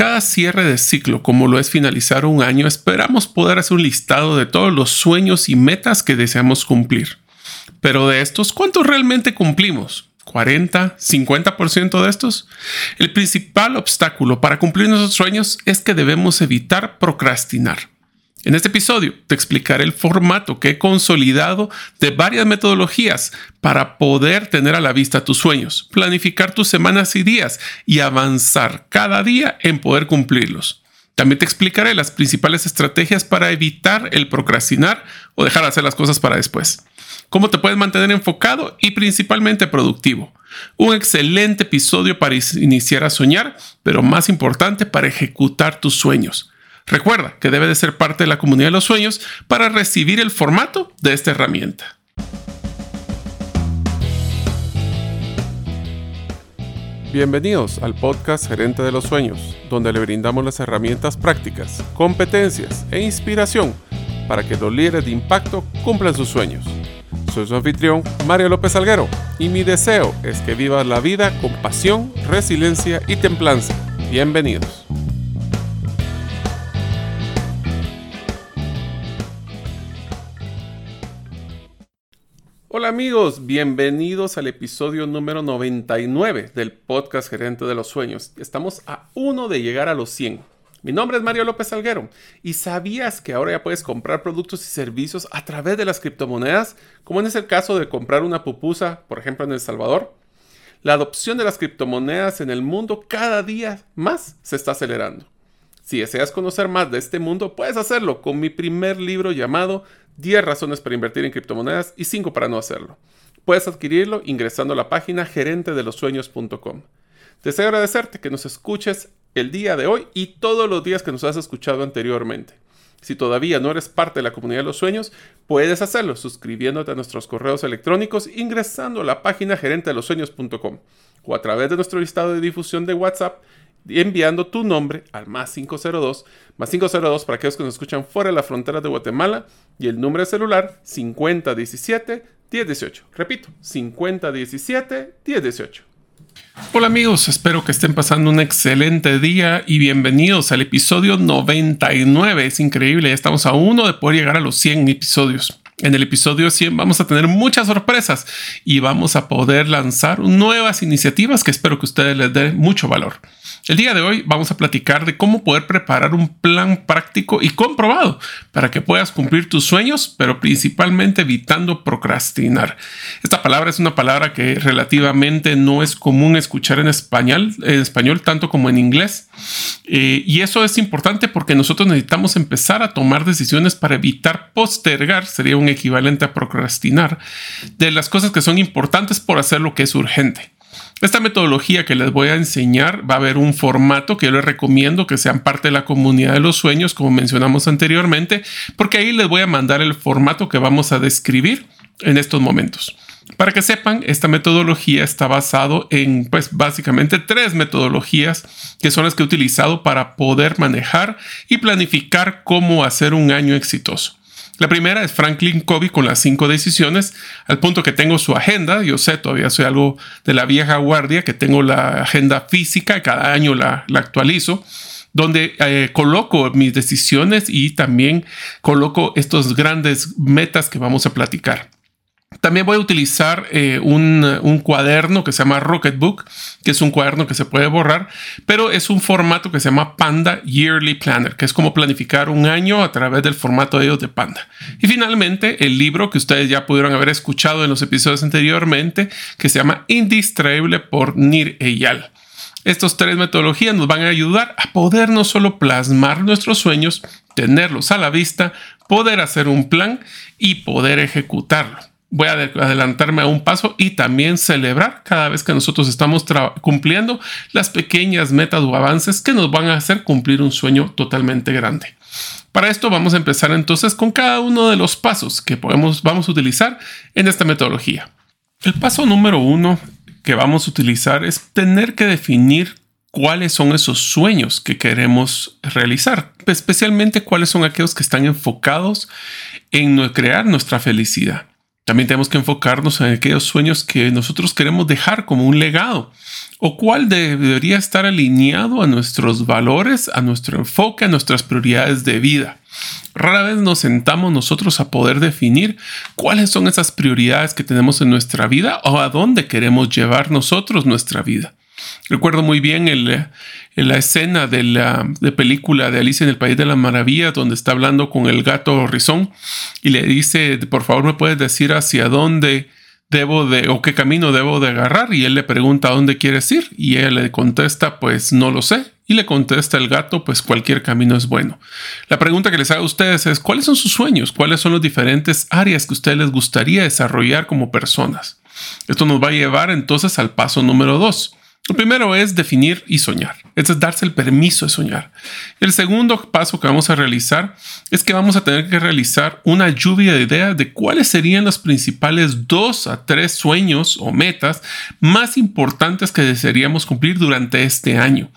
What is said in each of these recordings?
cada cierre de ciclo, como lo es finalizar un año, esperamos poder hacer un listado de todos los sueños y metas que deseamos cumplir. Pero de estos, ¿cuántos realmente cumplimos? 40, 50% de estos. El principal obstáculo para cumplir nuestros sueños es que debemos evitar procrastinar. En este episodio te explicaré el formato que he consolidado de varias metodologías para poder tener a la vista tus sueños, planificar tus semanas y días y avanzar cada día en poder cumplirlos. También te explicaré las principales estrategias para evitar el procrastinar o dejar de hacer las cosas para después. Cómo te puedes mantener enfocado y principalmente productivo. Un excelente episodio para iniciar a soñar, pero más importante para ejecutar tus sueños. Recuerda que debe de ser parte de la comunidad de los sueños para recibir el formato de esta herramienta. Bienvenidos al podcast Gerente de los Sueños, donde le brindamos las herramientas prácticas, competencias e inspiración para que los líderes de impacto cumplan sus sueños. Soy su anfitrión, Mario López Alguero, y mi deseo es que vivas la vida con pasión, resiliencia y templanza. Bienvenidos. Hola amigos, bienvenidos al episodio número 99 del podcast Gerente de los Sueños. Estamos a uno de llegar a los 100. Mi nombre es Mario López Alguero y ¿sabías que ahora ya puedes comprar productos y servicios a través de las criptomonedas? Como en el caso de comprar una pupusa, por ejemplo, en El Salvador. La adopción de las criptomonedas en el mundo cada día más se está acelerando. Si deseas conocer más de este mundo, puedes hacerlo con mi primer libro llamado 10 razones para invertir en criptomonedas y 5 para no hacerlo. Puedes adquirirlo ingresando a la página gerentedelosueños.com. Deseo agradecerte que nos escuches el día de hoy y todos los días que nos has escuchado anteriormente. Si todavía no eres parte de la comunidad de los sueños, puedes hacerlo suscribiéndote a nuestros correos electrónicos ingresando a la página gerentedelosueños.com o a través de nuestro listado de difusión de WhatsApp enviando tu nombre al más 502, más 502 para aquellos que nos escuchan fuera de la frontera de Guatemala y el número de celular 5017 1018. Repito, 5017 1018. Hola amigos, espero que estén pasando un excelente día y bienvenidos al episodio 99. Es increíble, ya estamos a uno de poder llegar a los 100 episodios. En el episodio 100 vamos a tener muchas sorpresas y vamos a poder lanzar nuevas iniciativas que espero que ustedes les den mucho valor. El día de hoy vamos a platicar de cómo poder preparar un plan práctico y comprobado para que puedas cumplir tus sueños, pero principalmente evitando procrastinar. Esta palabra es una palabra que relativamente no es común escuchar en español, tanto como en inglés. Eh, y eso es importante porque nosotros necesitamos empezar a tomar decisiones para evitar postergar, sería un equivalente a procrastinar, de las cosas que son importantes por hacer lo que es urgente. Esta metodología que les voy a enseñar va a haber un formato que yo les recomiendo que sean parte de la comunidad de los sueños, como mencionamos anteriormente, porque ahí les voy a mandar el formato que vamos a describir en estos momentos. Para que sepan, esta metodología está basado en, pues, básicamente tres metodologías que son las que he utilizado para poder manejar y planificar cómo hacer un año exitoso. La primera es Franklin Covey con las cinco decisiones, al punto que tengo su agenda. Yo sé, todavía soy algo de la vieja guardia, que tengo la agenda física, cada año la, actualizo donde eh, coloco mis decisiones y también coloco estos grandes metas que vamos a platicar. También voy a utilizar eh, un, cuaderno que se llama Rocketbook, que es un cuaderno que se puede borrar, pero es un formato que se llama Panda Yearly Planner, que es como planificar un año a través del formato de ellos de Panda. Y finalmente, el libro que ustedes ya pudieron haber escuchado en los episodios anteriormente, que se llama Indistraíble por Nir Eyal. Estas tres metodologías nos van a ayudar a poder no solo plasmar nuestros sueños, tenerlos a la vista, poder hacer un plan y poder ejecutarlo voy a adelantarme a un paso y también celebrar cada vez que nosotros estamos cumpliendo las pequeñas metas o avances que nos van a hacer cumplir un sueño totalmente grande. Para esto vamos a empezar entonces con cada uno de los pasos que podemos, vamos a utilizar en esta metodología. El paso número uno que vamos a utilizar es tener que definir cuáles son esos sueños que queremos realizar, especialmente cuáles son aquellos que están enfocados en crear nuestra felicidad. También tenemos que enfocarnos en aquellos sueños que nosotros queremos dejar como un legado o cuál debería estar alineado a nuestros valores, a nuestro enfoque, a nuestras prioridades de vida. Rara vez nos sentamos nosotros a poder definir cuáles son esas prioridades que tenemos en nuestra vida o a dónde queremos llevar nosotros nuestra vida. Recuerdo muy bien el, la escena de la de película de Alicia en el País de la Maravilla, donde está hablando con el gato Rizón y le dice, por favor me puedes decir hacia dónde debo de, o qué camino debo de agarrar. Y él le pregunta dónde quieres ir. Y él le contesta, pues no lo sé. Y le contesta el gato, pues cualquier camino es bueno. La pregunta que les hago a ustedes es, ¿cuáles son sus sueños? ¿Cuáles son las diferentes áreas que a ustedes les gustaría desarrollar como personas? Esto nos va a llevar entonces al paso número dos. Lo primero es definir y soñar. es darse el permiso de soñar. El segundo paso que vamos a realizar es que vamos a tener que realizar una lluvia de ideas de cuáles serían los principales dos a tres sueños o metas más importantes que desearíamos cumplir durante este año.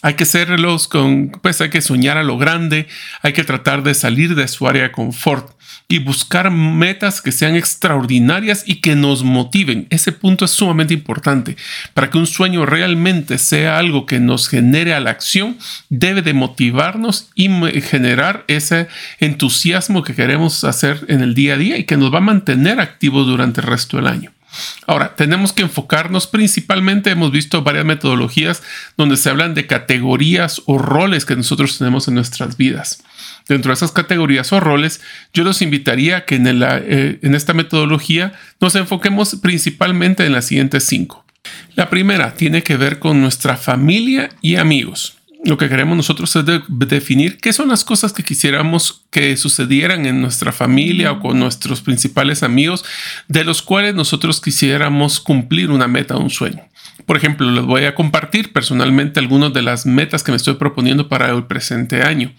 Hay que hacerlos con, pues hay que soñar a lo grande, hay que tratar de salir de su área de confort y buscar metas que sean extraordinarias y que nos motiven. Ese punto es sumamente importante. Para que un sueño realmente sea algo que nos genere a la acción, debe de motivarnos y generar ese entusiasmo que queremos hacer en el día a día y que nos va a mantener activos durante el resto del año. Ahora, tenemos que enfocarnos principalmente, hemos visto varias metodologías donde se hablan de categorías o roles que nosotros tenemos en nuestras vidas. Dentro de esas categorías o roles, yo los invitaría a que en, eh, en esta metodología nos enfoquemos principalmente en las siguientes cinco. La primera tiene que ver con nuestra familia y amigos lo que queremos nosotros es definir qué son las cosas que quisiéramos que sucedieran en nuestra familia o con nuestros principales amigos, de los cuales nosotros quisiéramos cumplir una meta, un sueño. Por ejemplo, les voy a compartir personalmente algunas de las metas que me estoy proponiendo para el presente año.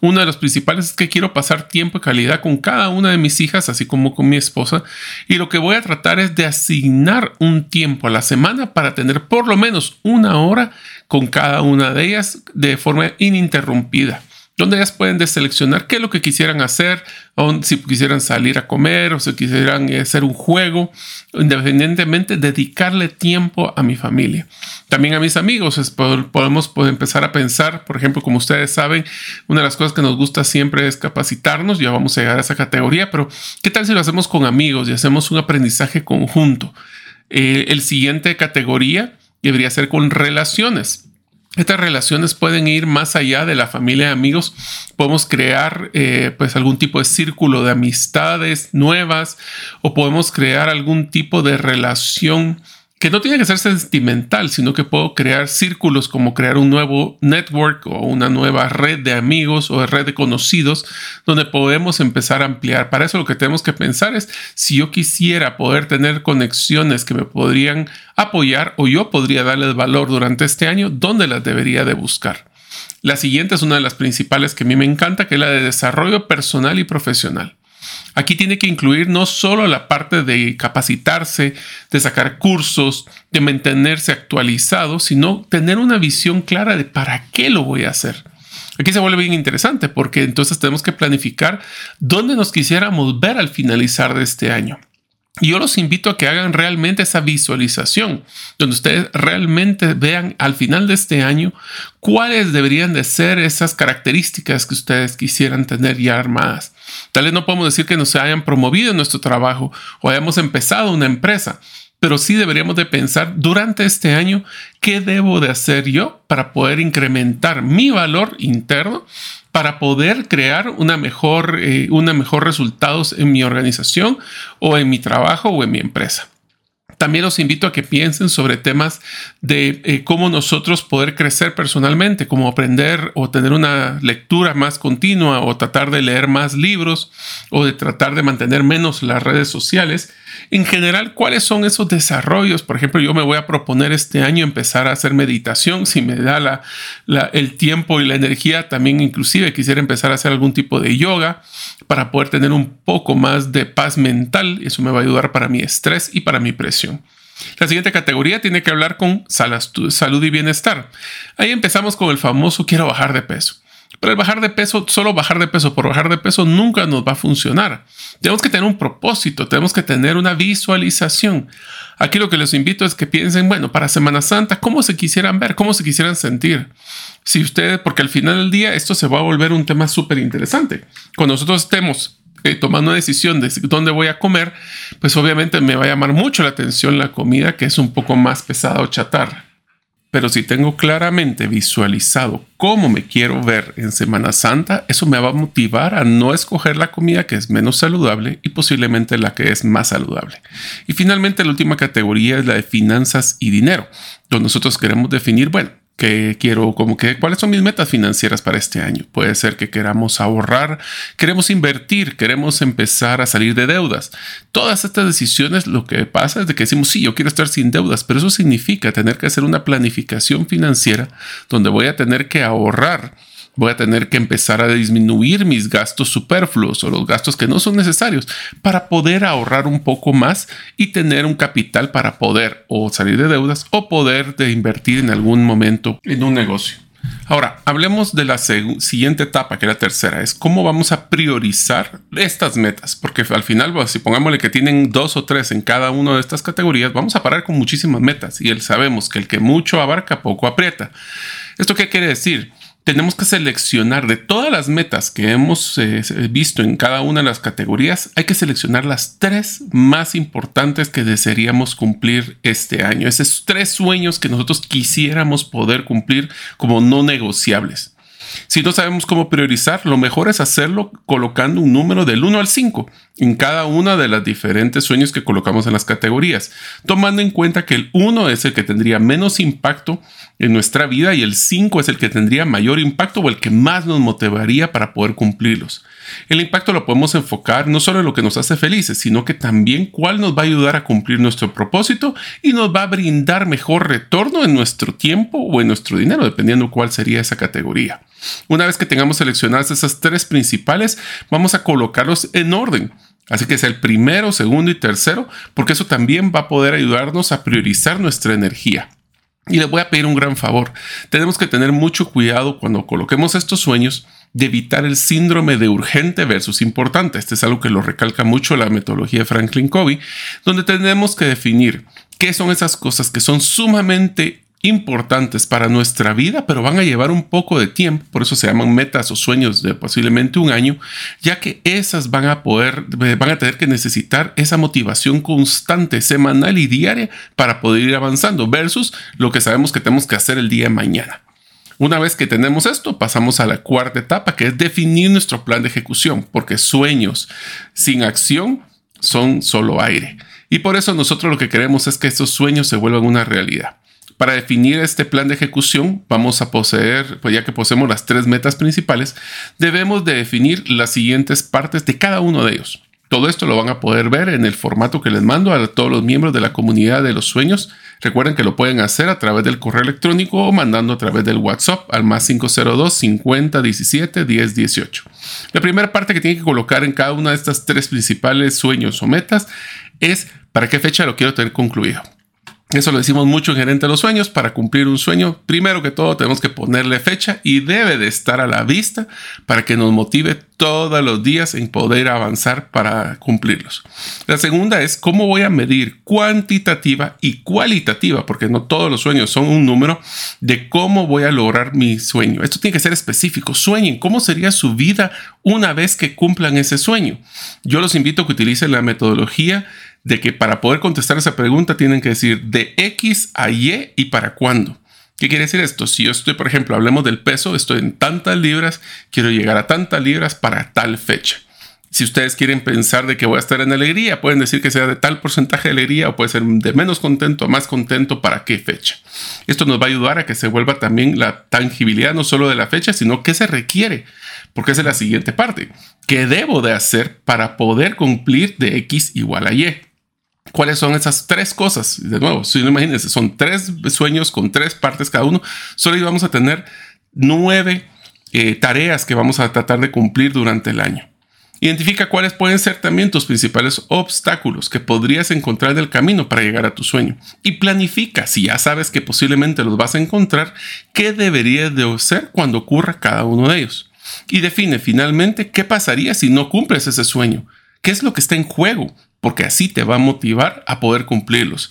Una de las principales es que quiero pasar tiempo y calidad con cada una de mis hijas, así como con mi esposa, y lo que voy a tratar es de asignar un tiempo a la semana para tener por lo menos una hora con cada una de ellas de forma ininterrumpida donde ellas pueden deseleccionar qué es lo que quisieran hacer, o si quisieran salir a comer o si quisieran eh, hacer un juego, independientemente dedicarle tiempo a mi familia. También a mis amigos podemos empezar a pensar, por ejemplo, como ustedes saben, una de las cosas que nos gusta siempre es capacitarnos, ya vamos a llegar a esa categoría, pero ¿qué tal si lo hacemos con amigos y hacemos un aprendizaje conjunto? Eh, el siguiente categoría debería ser con relaciones. Estas relaciones pueden ir más allá de la familia de amigos. Podemos crear eh, pues algún tipo de círculo de amistades nuevas o podemos crear algún tipo de relación que no tiene que ser sentimental, sino que puedo crear círculos como crear un nuevo network o una nueva red de amigos o de red de conocidos donde podemos empezar a ampliar. Para eso lo que tenemos que pensar es si yo quisiera poder tener conexiones que me podrían apoyar o yo podría darles valor durante este año, ¿dónde las debería de buscar? La siguiente es una de las principales que a mí me encanta, que es la de desarrollo personal y profesional. Aquí tiene que incluir no solo la parte de capacitarse, de sacar cursos, de mantenerse actualizado, sino tener una visión clara de para qué lo voy a hacer. Aquí se vuelve bien interesante porque entonces tenemos que planificar dónde nos quisiéramos ver al finalizar de este año. Yo los invito a que hagan realmente esa visualización, donde ustedes realmente vean al final de este año cuáles deberían de ser esas características que ustedes quisieran tener ya armadas. Tal vez no podemos decir que nos hayan promovido en nuestro trabajo o hayamos empezado una empresa, pero sí deberíamos de pensar durante este año qué debo de hacer yo para poder incrementar mi valor interno para poder crear una mejor, eh, una mejor resultados en mi organización o en mi trabajo o en mi empresa. También los invito a que piensen sobre temas de eh, cómo nosotros poder crecer personalmente, como aprender o tener una lectura más continua o tratar de leer más libros o de tratar de mantener menos las redes sociales en general, ¿cuáles son esos desarrollos? Por ejemplo, yo me voy a proponer este año empezar a hacer meditación, si me da la, el tiempo y la energía, también inclusive quisiera empezar a hacer algún tipo de yoga para poder tener un poco más de paz mental. Eso me va a ayudar para mi estrés y para mi presión. La siguiente categoría tiene que hablar con salud y bienestar. Ahí empezamos con el famoso quiero bajar de peso. Pero el bajar de peso, solo bajar de peso por bajar de peso nunca nos va a funcionar. Tenemos que tener un propósito, tenemos que tener una visualización. Aquí lo que les invito es que piensen, bueno, para Semana Santa, ¿cómo se quisieran ver? ¿Cómo se quisieran sentir? Si ustedes, porque al final del día esto se va a volver un tema súper interesante. Cuando nosotros estemos tomando una decisión de dónde voy a comer, pues obviamente me va a llamar mucho la atención la comida que es un poco más pesada o chatarra. Pero si tengo claramente visualizado cómo me quiero ver en Semana Santa, eso me va a motivar a no escoger la comida que es menos saludable y posiblemente la que es más saludable. Y finalmente la última categoría es la de finanzas y dinero, donde nosotros queremos definir, bueno, que quiero, como que, cuáles son mis metas financieras para este año. Puede ser que queramos ahorrar, queremos invertir, queremos empezar a salir de deudas. Todas estas decisiones, lo que pasa es de que decimos, sí, yo quiero estar sin deudas, pero eso significa tener que hacer una planificación financiera donde voy a tener que ahorrar voy a tener que empezar a disminuir mis gastos superfluos o los gastos que no son necesarios para poder ahorrar un poco más y tener un capital para poder o salir de deudas o poder de invertir en algún momento en un negocio. Ahora, hablemos de la siguiente etapa, que es la tercera, es cómo vamos a priorizar estas metas, porque al final, si pongámosle que tienen dos o tres en cada una de estas categorías, vamos a parar con muchísimas metas y sabemos que el que mucho abarca, poco aprieta. ¿Esto qué quiere decir? Tenemos que seleccionar de todas las metas que hemos eh, visto en cada una de las categorías, hay que seleccionar las tres más importantes que desearíamos cumplir este año. Esos tres sueños que nosotros quisiéramos poder cumplir como no negociables. Si no sabemos cómo priorizar, lo mejor es hacerlo colocando un número del 1 al 5 en cada una de las diferentes sueños que colocamos en las categorías, tomando en cuenta que el 1 es el que tendría menos impacto en nuestra vida y el 5 es el que tendría mayor impacto o el que más nos motivaría para poder cumplirlos. El impacto lo podemos enfocar no solo en lo que nos hace felices, sino que también cuál nos va a ayudar a cumplir nuestro propósito y nos va a brindar mejor retorno en nuestro tiempo o en nuestro dinero, dependiendo cuál sería esa categoría. Una vez que tengamos seleccionadas esas tres principales, vamos a colocarlos en orden. Así que es el primero, segundo y tercero, porque eso también va a poder ayudarnos a priorizar nuestra energía. Y le voy a pedir un gran favor. Tenemos que tener mucho cuidado cuando coloquemos estos sueños de evitar el síndrome de urgente versus importante. Este es algo que lo recalca mucho la metodología de Franklin Covey, donde tenemos que definir qué son esas cosas que son sumamente importantes para nuestra vida, pero van a llevar un poco de tiempo, por eso se llaman metas o sueños de posiblemente un año, ya que esas van a poder, van a tener que necesitar esa motivación constante, semanal y diaria para poder ir avanzando, versus lo que sabemos que tenemos que hacer el día de mañana. Una vez que tenemos esto, pasamos a la cuarta etapa, que es definir nuestro plan de ejecución, porque sueños sin acción son solo aire. Y por eso nosotros lo que queremos es que estos sueños se vuelvan una realidad. Para definir este plan de ejecución, vamos a poseer, pues ya que poseemos las tres metas principales, debemos de definir las siguientes partes de cada uno de ellos. Todo esto lo van a poder ver en el formato que les mando a todos los miembros de la comunidad de los sueños. Recuerden que lo pueden hacer a través del correo electrónico o mandando a través del WhatsApp al más 502 50 17 10 18. La primera parte que tienen que colocar en cada una de estas tres principales sueños o metas es para qué fecha lo quiero tener concluido. Eso lo decimos mucho en Gerente de los Sueños. Para cumplir un sueño, primero que todo tenemos que ponerle fecha y debe de estar a la vista para que nos motive todos los días en poder avanzar para cumplirlos. La segunda es cómo voy a medir cuantitativa y cualitativa, porque no todos los sueños son un número de cómo voy a lograr mi sueño. Esto tiene que ser específico. Sueñen cómo sería su vida una vez que cumplan ese sueño. Yo los invito a que utilicen la metodología de que para poder contestar esa pregunta tienen que decir de X a Y y para cuándo. ¿Qué quiere decir esto? Si yo estoy, por ejemplo, hablemos del peso, estoy en tantas libras, quiero llegar a tantas libras para tal fecha. Si ustedes quieren pensar de que voy a estar en alegría, pueden decir que sea de tal porcentaje de alegría o puede ser de menos contento a más contento para qué fecha. Esto nos va a ayudar a que se vuelva también la tangibilidad no solo de la fecha, sino qué se requiere, porque esa es la siguiente parte. ¿Qué debo de hacer para poder cumplir de X igual a Y? ¿Cuáles son esas tres cosas? De nuevo, si no imagínense, son tres sueños con tres partes cada uno. Solo vamos a tener nueve eh, tareas que vamos a tratar de cumplir durante el año. Identifica cuáles pueden ser también tus principales obstáculos que podrías encontrar en el camino para llegar a tu sueño. Y planifica, si ya sabes que posiblemente los vas a encontrar, qué deberías de hacer cuando ocurra cada uno de ellos. Y define finalmente qué pasaría si no cumples ese sueño. ¿Qué es lo que está en juego? Porque así te va a motivar a poder cumplirlos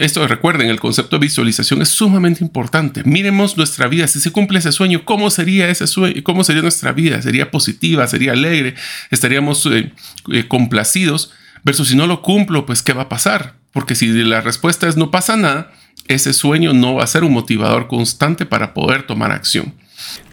esto recuerden, el concepto de visualización es sumamente importante. Miremos nuestra vida, si se cumple ese sueño, ¿cómo sería ese sueño? ¿Cómo sería nuestra vida? ¿Sería positiva? ¿Sería alegre? ¿Estaríamos eh, eh, complacidos? Versus si no lo cumplo, pues ¿qué va a pasar? Porque si la respuesta es no pasa nada, ese sueño no va a ser un motivador constante para poder tomar acción.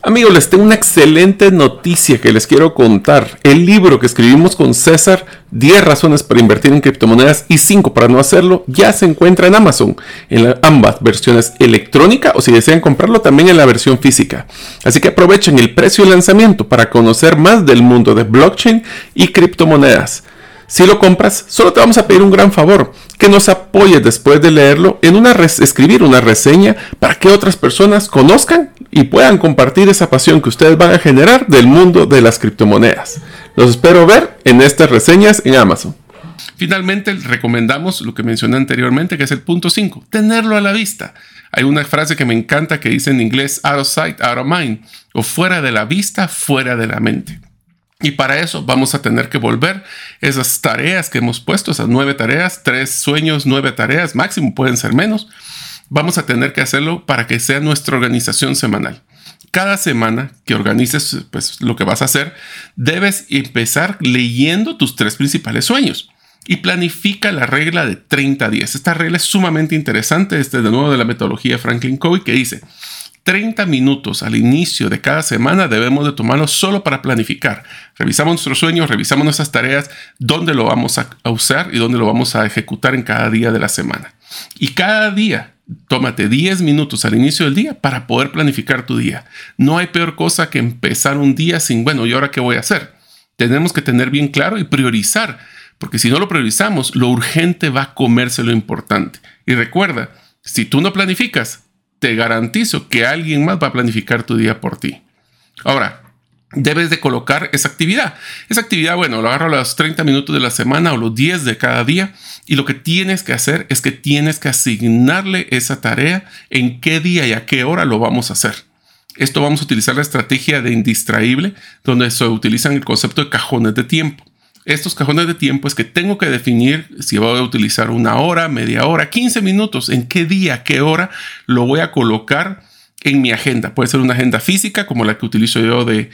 Amigos, les tengo una excelente noticia que les quiero contar. El libro que escribimos con César, 10 razones para invertir en criptomonedas y 5 para no hacerlo, ya se encuentra en Amazon, en ambas versiones electrónica o si desean comprarlo también en la versión física. Así que aprovechen el precio de lanzamiento para conocer más del mundo de blockchain y criptomonedas. Si lo compras, solo te vamos a pedir un gran favor, que nos apoyes después de leerlo en una escribir una reseña para que otras personas conozcan y puedan compartir esa pasión que ustedes van a generar del mundo de las criptomonedas. Los espero ver en estas reseñas en Amazon. Finalmente, recomendamos lo que mencioné anteriormente, que es el punto 5, tenerlo a la vista. Hay una frase que me encanta que dice en inglés, out of sight, out of mind, o fuera de la vista, fuera de la mente. Y para eso vamos a tener que volver esas tareas que hemos puesto, esas nueve tareas, tres sueños, nueve tareas, máximo pueden ser menos. Vamos a tener que hacerlo para que sea nuestra organización semanal. Cada semana que organices pues, lo que vas a hacer, debes empezar leyendo tus tres principales sueños y planifica la regla de 30 días. Esta regla es sumamente interesante, este de nuevo de la metodología Franklin Covey que dice, 30 minutos al inicio de cada semana debemos de tomarlo solo para planificar. Revisamos nuestros sueños, revisamos nuestras tareas, dónde lo vamos a, usar y dónde lo vamos a ejecutar en cada día de la semana. Y cada día tómate 10 minutos al inicio del día para poder planificar tu día. No hay peor cosa que empezar un día sin, bueno, ¿y ahora qué voy a hacer? Tenemos que tener bien claro y priorizar, porque si no lo priorizamos, lo urgente va a comerse lo importante. Y recuerda, si tú no planificas, te garantizo que alguien más va a planificar tu día por ti. Ahora, debes de colocar esa actividad. Esa actividad, bueno, lo agarro a los 30 minutos de la semana o los 10 de cada día y lo que tienes que hacer es que tienes que asignarle esa tarea en qué día y a qué hora lo vamos a hacer. Esto vamos a utilizar la estrategia de indistraíble, donde se utilizan el concepto de cajones de tiempo estos cajones de tiempo es que tengo que definir si voy a utilizar una hora, media hora, 15 minutos, en qué día, qué hora lo voy a colocar en mi agenda. Puede ser una agenda física como la que utilizo yo de,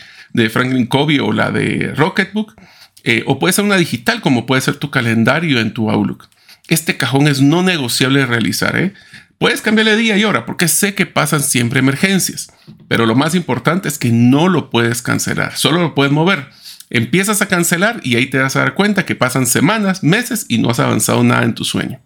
Franklin Covey o la de Rocketbook, eh, o puede ser una digital como puede ser tu calendario en tu Outlook. Este cajón es no negociable de realizar. ¿eh? Puedes cambiarle día y hora porque sé que pasan siempre emergencias, pero lo más importante es que no lo puedes cancelar, solo lo puedes mover empiezas a cancelar y ahí te vas a dar cuenta que pasan semanas, meses y no has avanzado nada en tu sueño.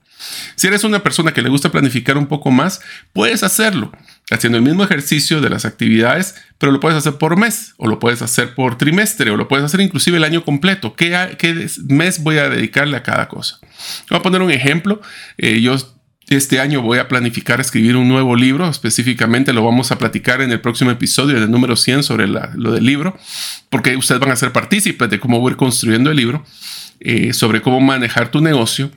Si eres una persona que le gusta planificar un poco más, puedes hacerlo haciendo el mismo ejercicio de las actividades, pero lo puedes hacer por mes o lo puedes hacer por trimestre o lo puedes hacer inclusive el año completo. ¿Qué, qué mes voy a dedicarle a cada cosa? Voy a poner un ejemplo. Eh, yo este año voy a planificar escribir un nuevo libro, específicamente lo vamos a platicar en el próximo episodio del número 100 sobre lo del libro, porque ustedes van a ser partícipes de cómo voy construyendo el libro, eh, sobre cómo manejar tu negocio.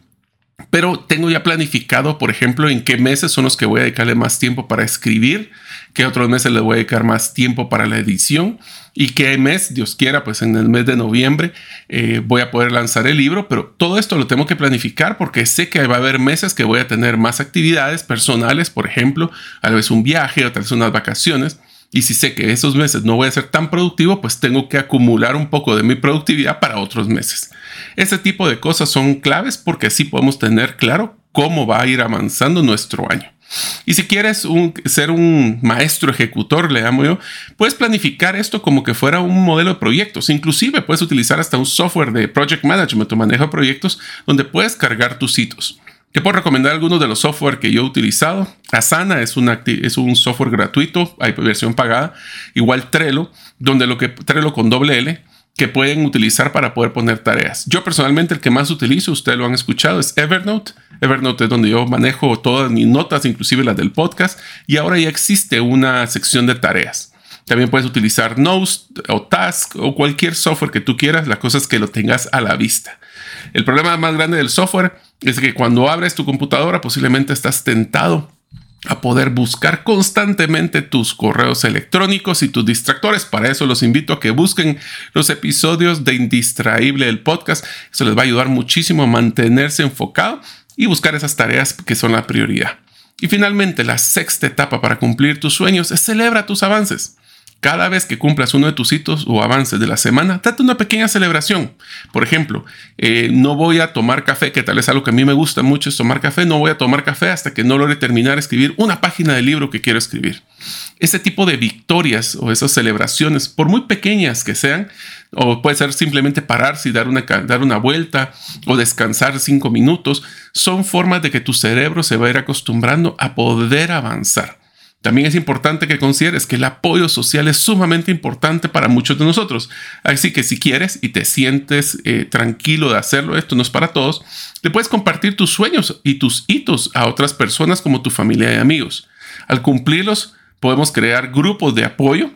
Pero tengo ya planificado, por ejemplo, en qué meses son los que voy a dedicarle más tiempo para escribir, qué otros meses le voy a dedicar más tiempo para la edición y qué mes, Dios quiera, pues en el mes de noviembre eh, voy a poder lanzar el libro, pero todo esto lo tengo que planificar porque sé que va a haber meses que voy a tener más actividades personales, por ejemplo, a vez un viaje o tal vez unas vacaciones. Y si sé que esos meses no voy a ser tan productivo, pues tengo que acumular un poco de mi productividad para otros meses. Ese tipo de cosas son claves porque así podemos tener claro cómo va a ir avanzando nuestro año. Y si quieres ser un maestro ejecutor, le llamo yo, puedes planificar esto como que fuera un modelo de proyectos. Inclusive puedes utilizar hasta un software de project management o manejo de proyectos donde puedes cargar tus hitos. Te puedo recomendar algunos de los software que yo he utilizado. Asana es, es un software gratuito, hay versión pagada. Igual Trello, donde lo que Trello con doble L, que pueden utilizar para poder poner tareas. Yo personalmente el que más utilizo, ustedes lo han escuchado, es Evernote. Evernote es donde yo manejo todas mis notas, inclusive las del podcast, y ahora ya existe una sección de tareas. También puedes utilizar Notes o Task o cualquier software que tú quieras. La cosa es que lo tengas a la vista. El problema más grande del software es que cuando abres tu computadora posiblemente estás tentado a poder buscar constantemente tus correos electrónicos y tus distractores. Para eso los invito a que busquen los episodios de Indistraíble el podcast. Eso les va a ayudar muchísimo a mantenerse enfocado y buscar esas tareas que son la prioridad. Y finalmente, la sexta etapa para cumplir tus sueños es celebra tus avances. Cada vez que cumplas uno de tus hitos o avances de la semana, trata una pequeña celebración. Por ejemplo, eh, no voy a tomar café, que tal vez algo que a mí me gusta mucho es tomar café. No voy a tomar café hasta que no logre terminar escribir una página del libro que quiero escribir. Ese tipo de victorias o esas celebraciones, por muy pequeñas que sean, o puede ser simplemente pararse y dar una, dar una vuelta o descansar cinco minutos, son formas de que tu cerebro se va a ir acostumbrando a poder avanzar. También es importante que consideres que el apoyo social es sumamente importante para muchos de nosotros. Así que si quieres y te sientes eh, tranquilo de hacerlo, esto no es para todos, le puedes compartir tus sueños y tus hitos a otras personas como tu familia y amigos. Al cumplirlos, podemos crear grupos de apoyo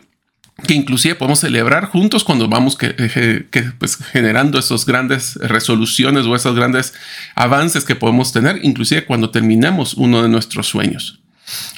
que inclusive podemos celebrar juntos cuando vamos eh, pues, generando esas grandes resoluciones o esos grandes avances que podemos tener, inclusive cuando terminamos uno de nuestros sueños.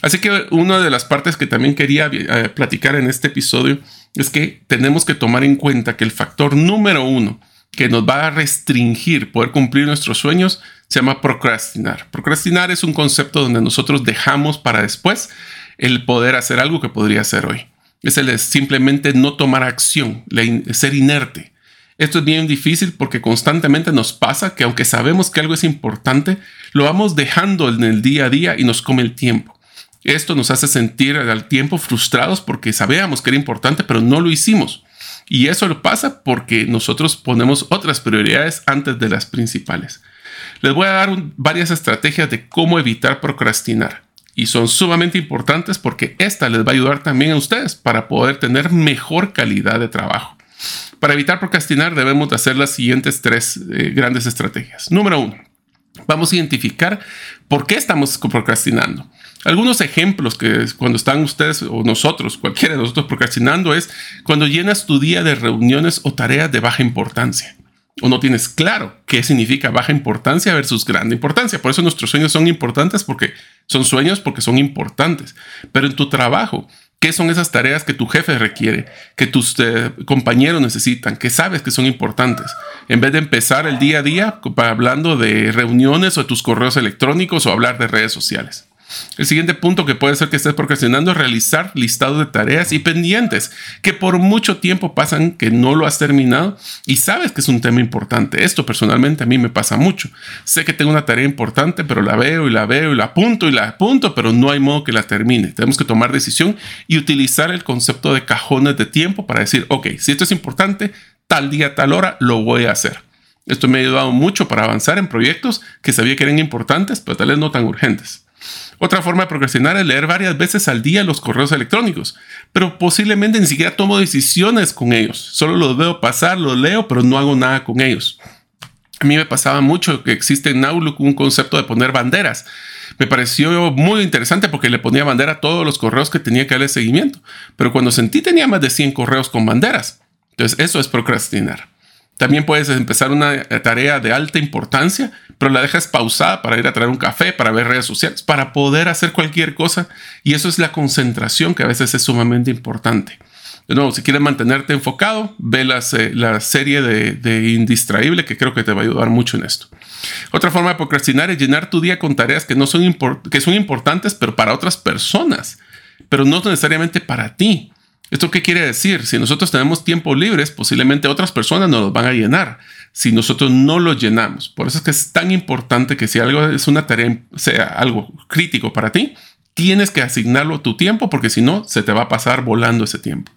Así que una de las partes que también quería eh, platicar en este episodio es que tenemos que tomar en cuenta que el factor número uno que nos va a restringir poder cumplir nuestros sueños se llama procrastinar. Procrastinar es un concepto donde nosotros dejamos para después el poder hacer algo que podría hacer hoy. Es el simplemente no tomar acción, ser inerte. Esto es bien difícil porque constantemente nos pasa que aunque sabemos que algo es importante, lo vamos dejando en el día a día y nos come el tiempo. Esto nos hace sentir al tiempo frustrados porque sabíamos que era importante, pero no lo hicimos. Y eso lo pasa porque nosotros ponemos otras prioridades antes de las principales. Les voy a dar varias estrategias de cómo evitar procrastinar. Y son sumamente importantes porque esta les va a ayudar también a ustedes para poder tener mejor calidad de trabajo. Para evitar procrastinar debemos de hacer las siguientes tres eh, grandes estrategias. Número uno, vamos a identificar por qué estamos procrastinando. Algunos ejemplos que cuando están ustedes o nosotros, cualquiera de nosotros procrastinando es cuando llenas tu día de reuniones o tareas de baja importancia. O no tienes claro qué significa baja importancia versus grande importancia. Por eso nuestros sueños son importantes porque son sueños porque son importantes. Pero en tu trabajo, ¿qué son esas tareas que tu jefe requiere, que tus eh, compañeros necesitan, que sabes que son importantes? En vez de empezar el día a día hablando de reuniones o de tus correos electrónicos o hablar de redes sociales. El siguiente punto que puede ser que estés procrastinando es realizar listados de tareas y pendientes que por mucho tiempo pasan que no lo has terminado y sabes que es un tema importante. Esto personalmente a mí me pasa mucho. Sé que tengo una tarea importante, pero la veo y la veo y la apunto y la apunto, pero no hay modo que la termine. Tenemos que tomar decisión y utilizar el concepto de cajones de tiempo para decir, ok, si esto es importante, tal día, tal hora, lo voy a hacer. Esto me ha ayudado mucho para avanzar en proyectos que sabía que eran importantes, pero tal vez no tan urgentes. Otra forma de procrastinar es leer varias veces al día los correos electrónicos, pero posiblemente ni siquiera tomo decisiones con ellos. Solo los veo pasar, los leo, pero no hago nada con ellos. A mí me pasaba mucho que existe en Outlook un concepto de poner banderas. Me pareció muy interesante porque le ponía bandera a todos los correos que tenía que darle seguimiento. Pero cuando sentí tenía más de 100 correos con banderas. Entonces eso es procrastinar. También puedes empezar una tarea de alta importancia, pero la dejas pausada para ir a traer un café, para ver redes sociales, para poder hacer cualquier cosa. Y eso es la concentración que a veces es sumamente importante. De nuevo, si quieres mantenerte enfocado, ve la serie de, Indistraíble, que creo que te va a ayudar mucho en esto. Otra forma de procrastinar es llenar tu día con tareas que, no son, que son importantes, pero para otras personas, pero no necesariamente para ti. ¿Esto qué quiere decir? Si nosotros tenemos tiempo libres, posiblemente otras personas nos los van a llenar si nosotros no los llenamos. Por eso es que es tan importante que si algo es una tarea, sea algo crítico para ti, tienes que asignarlo a tu tiempo porque si no, se te va a pasar volando ese tiempo.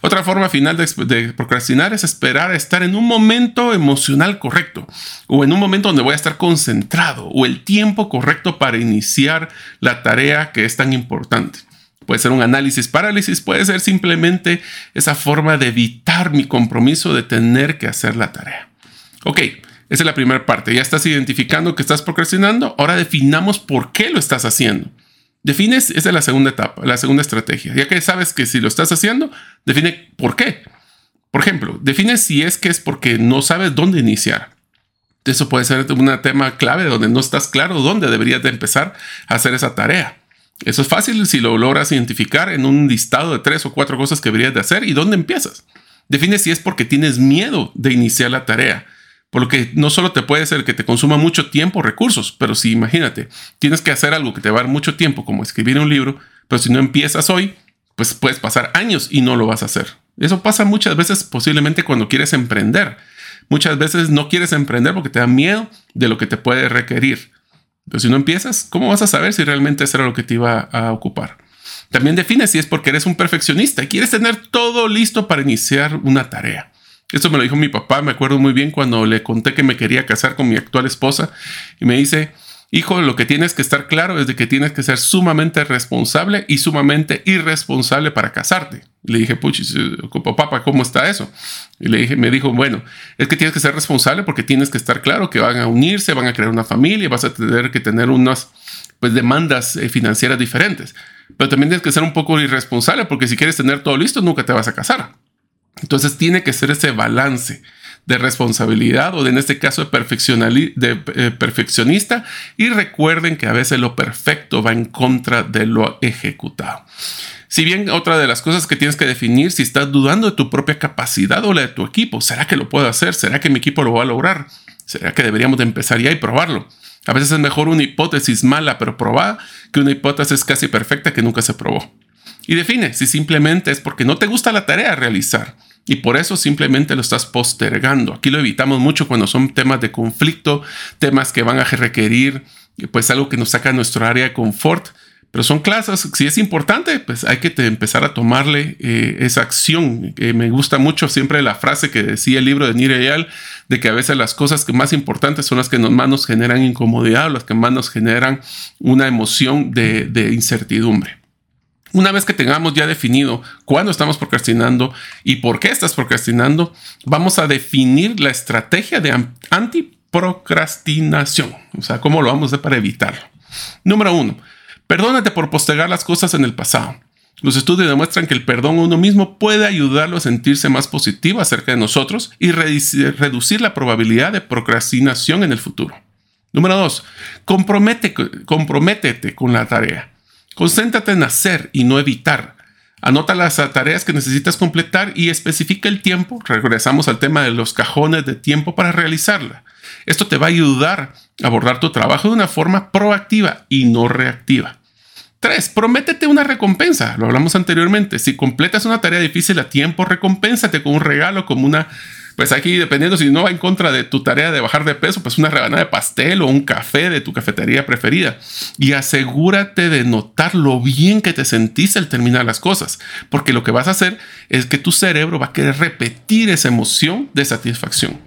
Otra forma final de, de, procrastinar es esperar a estar en un momento emocional correcto o en un momento donde voy a estar concentrado o el tiempo correcto para iniciar la tarea que es tan importante. Puede ser un análisis parálisis, puede ser simplemente esa forma de evitar mi compromiso de tener que hacer la tarea. Ok, esa es la primera parte. Ya estás identificando que estás procrastinando. Ahora definamos por qué lo estás haciendo. Defines, esa es la segunda etapa, la segunda estrategia. Ya que sabes que si lo estás haciendo, define por qué. Por ejemplo, define si es que es porque no sabes dónde iniciar. Eso puede ser un tema clave donde no estás claro dónde deberías de empezar a hacer esa tarea. Eso es fácil si lo logras identificar en un listado de tres o cuatro cosas que deberías de hacer y dónde empiezas. Define si es porque tienes miedo de iniciar la tarea. Por lo que no solo te puede ser que te consuma mucho tiempo o recursos, pero si imagínate, tienes que hacer algo que te va a dar mucho tiempo, como escribir un libro, pero si no empiezas hoy, pues puedes pasar años y no lo vas a hacer. Eso pasa muchas veces posiblemente cuando quieres emprender. Muchas veces no quieres emprender porque te da miedo de lo que te puede requerir. Pero si no empiezas, ¿cómo vas a saber si realmente eso era lo que te iba a ocupar? También define si es porque eres un perfeccionista y quieres tener todo listo para iniciar una tarea. Esto me lo dijo mi papá, me acuerdo muy bien cuando le conté que me quería casar con mi actual esposa y me dice, hijo, lo que tienes que estar claro es de que tienes que ser sumamente responsable y sumamente irresponsable para casarte. le dije, puchis, papá, ¿cómo está eso? Y le dije, me dijo, bueno, es que tienes que ser responsable porque tienes que estar claro que van a unirse, van a crear una familia, vas a tener que tener unas pues demandas eh, financieras diferentes. Pero también tienes que ser un poco irresponsable porque si quieres tener todo listo, nunca te vas a casar. Entonces tiene que ser ese balance de responsabilidad o de, en este caso de, de eh, perfeccionista y recuerden que a veces lo perfecto va en contra de lo ejecutado. Si bien otra de las cosas que tienes que definir si estás dudando de tu propia capacidad o la de tu equipo, ¿será que lo puedo hacer? ¿Será que mi equipo lo va a lograr? ¿Será que deberíamos de empezar ya y probarlo? A veces es mejor una hipótesis mala pero probada que una hipótesis casi perfecta que nunca se probó. Y define si simplemente es porque no te gusta la tarea realizar y por eso simplemente lo estás postergando. Aquí lo evitamos mucho cuando son temas de conflicto, temas que van a requerir pues algo que nos saca de nuestro área de confort. Pero son clases, si es importante, pues hay que empezar a tomarle eh, esa acción. me gusta mucho siempre la frase que decía el libro de Nireyal, de que a veces las cosas que más importantes son las que más nos generan incomodidad, las que más nos generan una emoción de incertidumbre. Una vez que tengamos ya definido cuándo estamos procrastinando y por qué estás procrastinando, vamos a definir la estrategia de antiprocrastinación. O sea, cómo lo vamos a hacer para evitarlo. Número uno, perdónate por postergar las cosas en el pasado. Los estudios demuestran que el perdón a uno mismo puede ayudarlo a sentirse más positivo acerca de nosotros y reducir la probabilidad de procrastinación en el futuro. Número dos, comprométete con la tarea. Concéntrate en hacer y no evitar. Anota las tareas que necesitas completar y especifica el tiempo. Regresamos al tema de los cajones de tiempo para realizarla. Esto te va a ayudar a abordar tu trabajo de una forma proactiva y no reactiva. 3. Prométete una recompensa. Lo hablamos anteriormente. Si completas una tarea difícil a tiempo, recompénsate con un regalo como una pues aquí dependiendo si no va en contra de tu tarea de bajar de peso, pues una rebanada de pastel o un café de tu cafetería preferida. Y asegúrate de notar lo bien que te sentiste al terminar las cosas, porque lo que vas a hacer es que tu cerebro va a querer repetir esa emoción de satisfacción.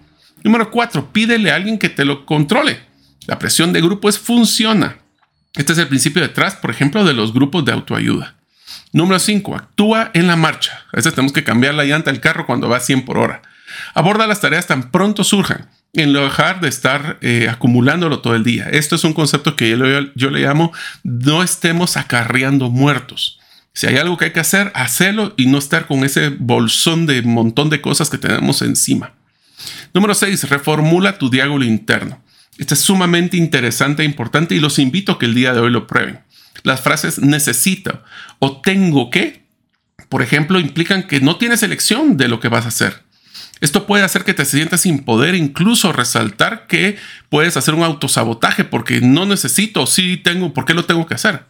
Número cuatro, pídele a alguien que te lo controle. La presión de grupo es funciona. Este es el principio detrás, por ejemplo, de los grupos de autoayuda. Número 5. Actúa en la marcha. A veces tenemos que cambiar la llanta del carro cuando va a 100 por hora. Aborda las tareas tan pronto surjan, en dejar de estar eh, acumulándolo todo el día. Esto es un concepto que yo, le llamo no estemos acarreando muertos. Si hay algo que hay que hacer, hacerlo y no estar con ese bolsón de montón de cosas que tenemos encima. Número 6. Reformula tu diálogo interno. Esto es sumamente interesante e importante y los invito a que el día de hoy lo prueben. Las frases necesito o tengo que, por ejemplo, implican que no tienes elección de lo que vas a hacer. Esto puede hacer que te sientas sin poder, incluso resaltar que puedes hacer un autosabotaje porque no necesito, sí tengo, ¿por qué lo tengo que hacer?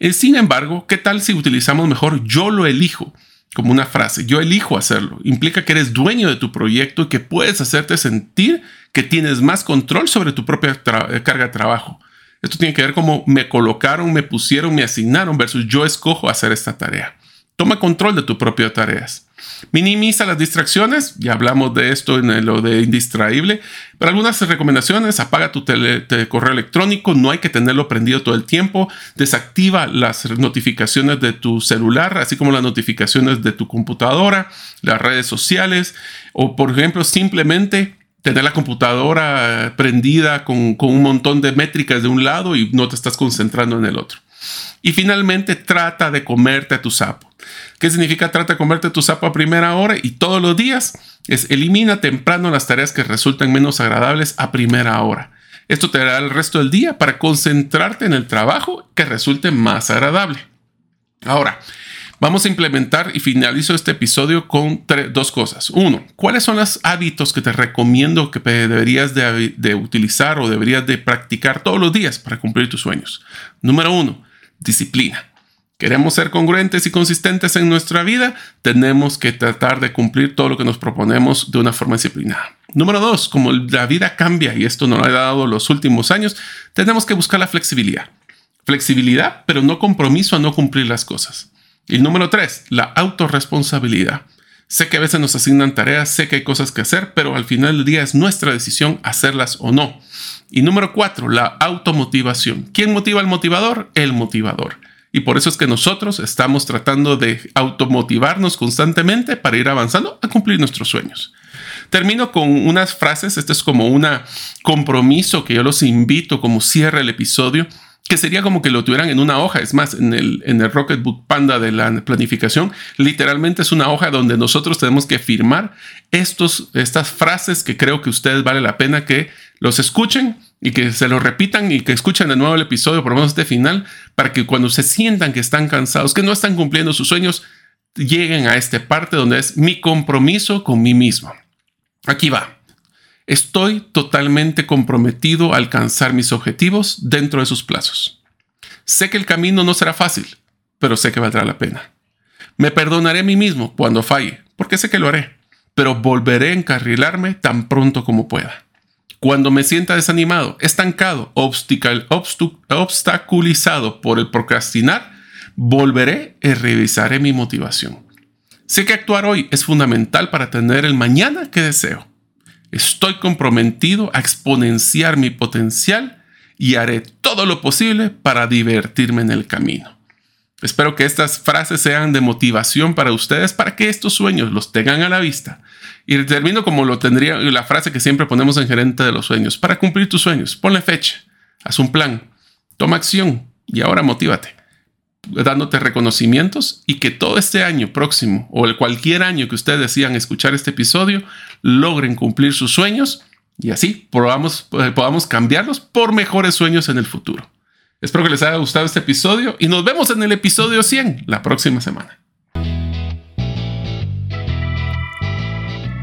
Eh, sin embargo, ¿qué tal si utilizamos mejor yo lo elijo? Como una frase, yo elijo hacerlo. Implica que eres dueño de tu proyecto y que puedes hacerte sentir que tienes más control sobre tu propia eh, carga de trabajo. Esto tiene que ver como me colocaron, me pusieron, me asignaron versus yo escojo hacer esta tarea. Toma control de tus propias tareas. Minimiza las distracciones, ya hablamos de esto en lo de indistraíble, pero algunas recomendaciones, apaga tu correo electrónico, no hay que tenerlo prendido todo el tiempo, desactiva las notificaciones de tu celular, así como las notificaciones de tu computadora, las redes sociales, o por ejemplo simplemente tener la computadora prendida con un montón de métricas de un lado y no te estás concentrando en el otro. Y finalmente, trata de comerte a tu sapo. ¿Qué significa trata de comerte tu sapo a primera hora y todos los días? Es elimina temprano las tareas que resultan menos agradables a primera hora. Esto te dará el resto del día para concentrarte en el trabajo que resulte más agradable. Ahora, vamos a implementar y finalizo este episodio con dos cosas. Uno, ¿cuáles son los hábitos que te recomiendo que deberías de, de utilizar o deberías de practicar todos los días para cumplir tus sueños? Número uno, disciplina. Queremos ser congruentes y consistentes en nuestra vida, tenemos que tratar de cumplir todo lo que nos proponemos de una forma disciplinada. Número dos, como la vida cambia y esto nos lo ha dado los últimos años, tenemos que buscar la flexibilidad. Flexibilidad, pero no compromiso a no cumplir las cosas. Y número tres, la autorresponsabilidad. Sé que a veces nos asignan tareas, sé que hay cosas que hacer, pero al final del día es nuestra decisión hacerlas o no. Y número cuatro, la automotivación. ¿Quién motiva al motivador? El motivador. Y por eso es que nosotros estamos tratando de automotivarnos constantemente para ir avanzando a cumplir nuestros sueños. Termino con unas frases, este es como un compromiso que yo los invito como cierre el episodio, que sería como que lo tuvieran en una hoja. Es más, en el, en el Panda de la planificación, literalmente es una hoja donde nosotros tenemos que firmar estos, estas frases que creo que ustedes vale la pena que los escuchen y que se lo repitan y que escuchen de nuevo el episodio, por lo menos este final, para que cuando se sientan que están cansados, que no están cumpliendo sus sueños, lleguen a esta parte donde es mi compromiso con mí mismo. Aquí va. Estoy totalmente comprometido a alcanzar mis objetivos dentro de sus plazos. Sé que el camino no será fácil, pero sé que valdrá la pena. Me perdonaré a mí mismo cuando falle, porque sé que lo haré, pero volveré a encarrilarme tan pronto como pueda. Cuando me sienta desanimado, estancado, obstaculizado por el procrastinar, volveré y revisaré mi motivación. Sé que actuar hoy es fundamental para tener el mañana que deseo. Estoy comprometido a exponenciar mi potencial y haré todo lo posible para divertirme en el camino. Espero que estas frases sean de motivación para ustedes para que estos sueños los tengan a la vista y termino como lo tendría la frase que siempre ponemos en gerente de los sueños. Para cumplir tus sueños, ponle fecha, haz un plan, toma acción y ahora motívate, dándote reconocimientos y que todo este año próximo o el cualquier año que ustedes decidan escuchar este episodio, logren cumplir sus sueños y así podamos, eh, podamos cambiarlos por mejores sueños en el futuro. Espero que les haya gustado este episodio y nos vemos en el episodio 100 la próxima semana.